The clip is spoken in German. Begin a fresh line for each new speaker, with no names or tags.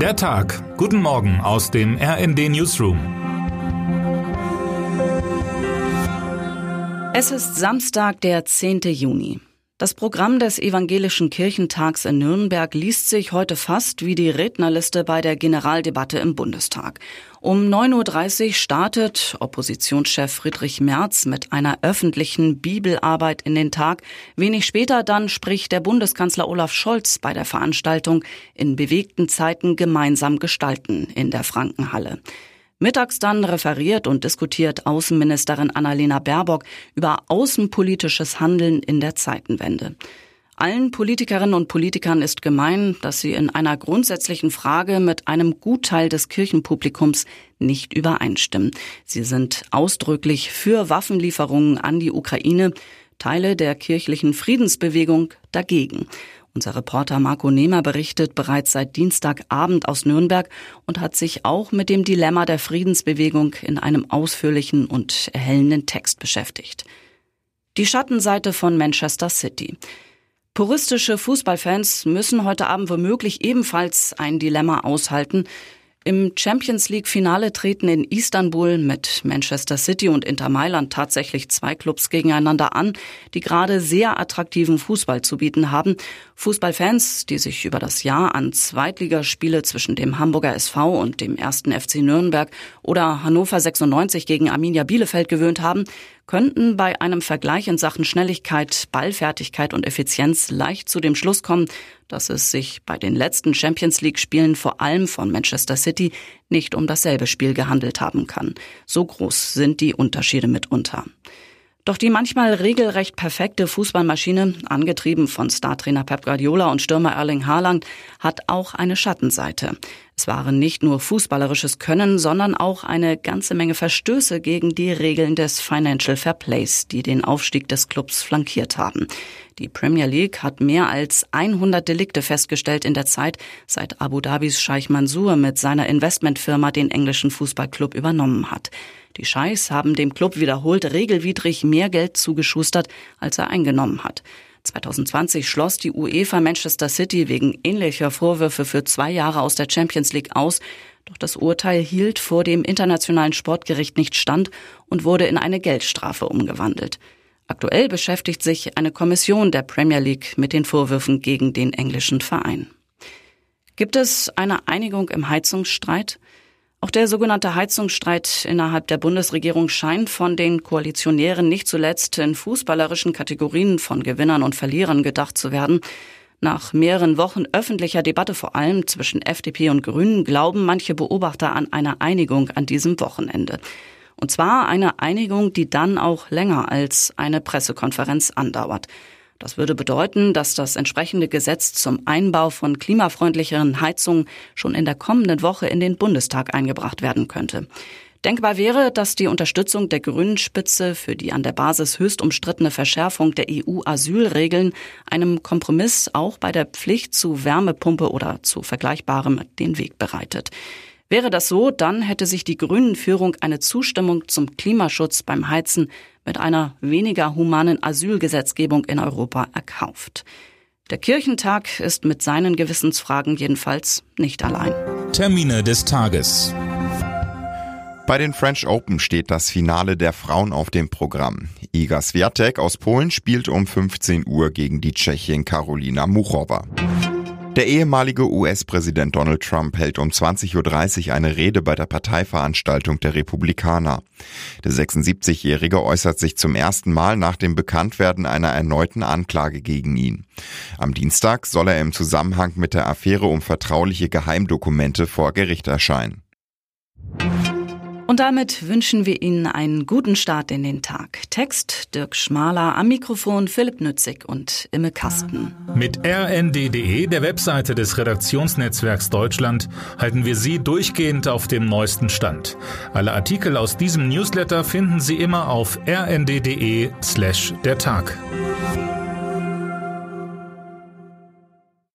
Der Tag. Guten Morgen aus dem RND Newsroom.
Es ist Samstag, der 10. Juni. Das Programm des Evangelischen Kirchentags in Nürnberg liest sich heute fast wie die Rednerliste bei der Generaldebatte im Bundestag. Um 9.30 Uhr startet Oppositionschef Friedrich Merz mit einer öffentlichen Bibelarbeit in den Tag. Wenig später dann spricht der Bundeskanzler Olaf Scholz bei der Veranstaltung in bewegten Zeiten gemeinsam gestalten in der Frankenhalle. Mittags dann referiert und diskutiert Außenministerin Annalena Baerbock über außenpolitisches Handeln in der Zeitenwende. Allen Politikerinnen und Politikern ist gemein, dass sie in einer grundsätzlichen Frage mit einem Gutteil des Kirchenpublikums nicht übereinstimmen. Sie sind ausdrücklich für Waffenlieferungen an die Ukraine, Teile der kirchlichen Friedensbewegung dagegen. Unser Reporter Marco Nehmer berichtet bereits seit Dienstagabend aus Nürnberg und hat sich auch mit dem Dilemma der Friedensbewegung in einem ausführlichen und erhellenden Text beschäftigt. Die Schattenseite von Manchester City. Puristische Fußballfans müssen heute Abend womöglich ebenfalls ein Dilemma aushalten. Im Champions League Finale treten in Istanbul mit Manchester City und Inter Mailand tatsächlich zwei Clubs gegeneinander an, die gerade sehr attraktiven Fußball zu bieten haben. Fußballfans, die sich über das Jahr an Zweitligaspiele zwischen dem Hamburger SV und dem ersten FC Nürnberg oder Hannover 96 gegen Arminia Bielefeld gewöhnt haben, könnten bei einem Vergleich in Sachen Schnelligkeit, Ballfertigkeit und Effizienz leicht zu dem Schluss kommen, dass es sich bei den letzten Champions League Spielen vor allem von Manchester City nicht um dasselbe Spiel gehandelt haben kann. So groß sind die Unterschiede mitunter. Doch die manchmal regelrecht perfekte Fußballmaschine, angetrieben von Startrainer Pep Guardiola und Stürmer Erling Haaland, hat auch eine Schattenseite. Es waren nicht nur fußballerisches Können, sondern auch eine ganze Menge Verstöße gegen die Regeln des Financial Fair Plays, die den Aufstieg des Clubs flankiert haben. Die Premier League hat mehr als 100 Delikte festgestellt in der Zeit, seit Abu Dhabis Scheich Mansour mit seiner Investmentfirma den englischen Fußballclub übernommen hat. Die Scheichs haben dem Club wiederholt regelwidrig mehr Geld zugeschustert, als er eingenommen hat. 2020 schloss die UEFA Manchester City wegen ähnlicher Vorwürfe für zwei Jahre aus der Champions League aus. Doch das Urteil hielt vor dem Internationalen Sportgericht nicht stand und wurde in eine Geldstrafe umgewandelt. Aktuell beschäftigt sich eine Kommission der Premier League mit den Vorwürfen gegen den englischen Verein. Gibt es eine Einigung im Heizungsstreit? Auch der sogenannte Heizungsstreit innerhalb der Bundesregierung scheint von den Koalitionären nicht zuletzt in fußballerischen Kategorien von Gewinnern und Verlierern gedacht zu werden. Nach mehreren Wochen öffentlicher Debatte vor allem zwischen FDP und Grünen glauben manche Beobachter an eine Einigung an diesem Wochenende. Und zwar eine Einigung, die dann auch länger als eine Pressekonferenz andauert. Das würde bedeuten, dass das entsprechende Gesetz zum Einbau von klimafreundlicheren Heizungen schon in der kommenden Woche in den Bundestag eingebracht werden könnte. Denkbar wäre, dass die Unterstützung der Grünen Spitze für die an der Basis höchst umstrittene Verschärfung der EU-Asylregeln einem Kompromiss auch bei der Pflicht zu Wärmepumpe oder zu Vergleichbarem den Weg bereitet. Wäre das so, dann hätte sich die Grünen-Führung eine Zustimmung zum Klimaschutz beim Heizen mit einer weniger humanen Asylgesetzgebung in Europa erkauft. Der Kirchentag ist mit seinen Gewissensfragen jedenfalls nicht allein.
Termine des Tages.
Bei den French Open steht das Finale der Frauen auf dem Programm. Iga Swiatek aus Polen spielt um 15 Uhr gegen die Tschechin Karolina Muchova. Der ehemalige US-Präsident Donald Trump hält um 20.30 Uhr eine Rede bei der Parteiveranstaltung der Republikaner. Der 76-Jährige äußert sich zum ersten Mal nach dem Bekanntwerden einer erneuten Anklage gegen ihn. Am Dienstag soll er im Zusammenhang mit der Affäre um vertrauliche Geheimdokumente vor Gericht erscheinen.
Und damit wünschen wir Ihnen einen guten Start in den Tag. Text Dirk Schmaler, am Mikrofon Philipp Nützig und Imme Kasten.
Mit rnd.de, der Webseite des Redaktionsnetzwerks Deutschland, halten wir Sie durchgehend auf dem neuesten Stand. Alle Artikel aus diesem Newsletter finden Sie immer auf rnd.de slash der Tag.